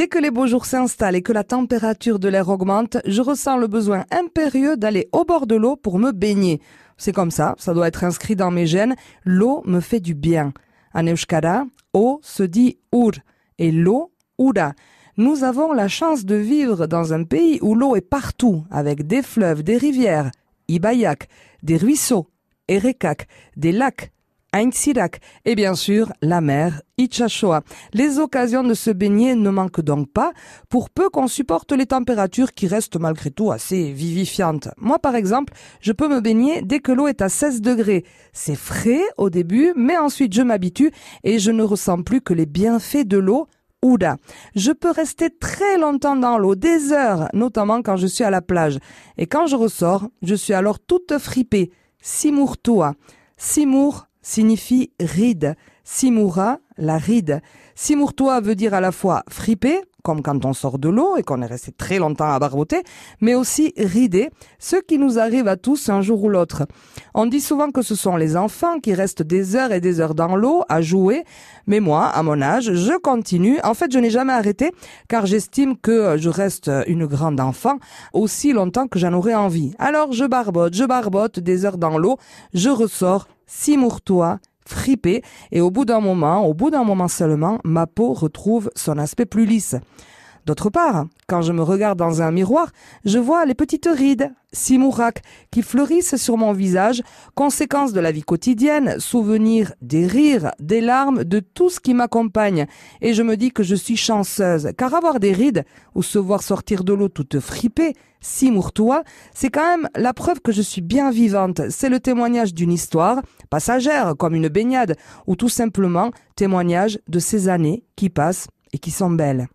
Dès que les beaux jours s'installent et que la température de l'air augmente, je ressens le besoin impérieux d'aller au bord de l'eau pour me baigner. C'est comme ça, ça doit être inscrit dans mes gènes. L'eau me fait du bien. En euskara, eau se dit ur et l'eau ura. Nous avons la chance de vivre dans un pays où l'eau est partout, avec des fleuves, des rivières, Ibayak, des ruisseaux, Erekak, des lacs, Et bien sûr la mer Ichashoa. Les occasions de se baigner ne manquent donc pas, pour peu qu'on supporte les températures qui restent malgré tout assez vivifiantes. Moi par exemple, je peux me baigner dès que l'eau est à 16 degrés. C'est frais au début, mais ensuite je m'habitue et je ne ressens plus que les bienfaits de l'eau Ouda. Je peux rester très longtemps dans l'eau, des heures, notamment quand je suis à la plage. Et quand je ressors, je suis alors toute fripée. Simurtoa. Simur signifie ride. Simura, la ride. Simurtoa veut dire à la fois friper, comme quand on sort de l'eau et qu'on est resté très longtemps à barboter, mais aussi rider, ce qui nous arrive à tous un jour ou l'autre. On dit souvent que ce sont les enfants qui restent des heures et des heures dans l'eau à jouer, mais moi, à mon âge, je continue. En fait, je n'ai jamais arrêté, car j'estime que je reste une grande enfant aussi longtemps que j'en aurai envie. Alors je barbote, je barbote des heures dans l'eau, je ressors, Simurtoa, fripé et au bout d'un moment, au bout d'un moment seulement, ma peau retrouve son aspect plus lisse. D'autre part, quand je me regarde dans un miroir, je vois les petites rides, simourak, qui fleurissent sur mon visage, conséquence de la vie quotidienne, souvenir des rires, des larmes, de tout ce qui m'accompagne. Et je me dis que je suis chanceuse, car avoir des rides, ou se voir sortir de l'eau toute fripée, Simourtois, c'est quand même la preuve que je suis bien vivante. C'est le témoignage d'une histoire, passagère, comme une baignade, ou tout simplement témoignage de ces années qui passent et qui sont belles.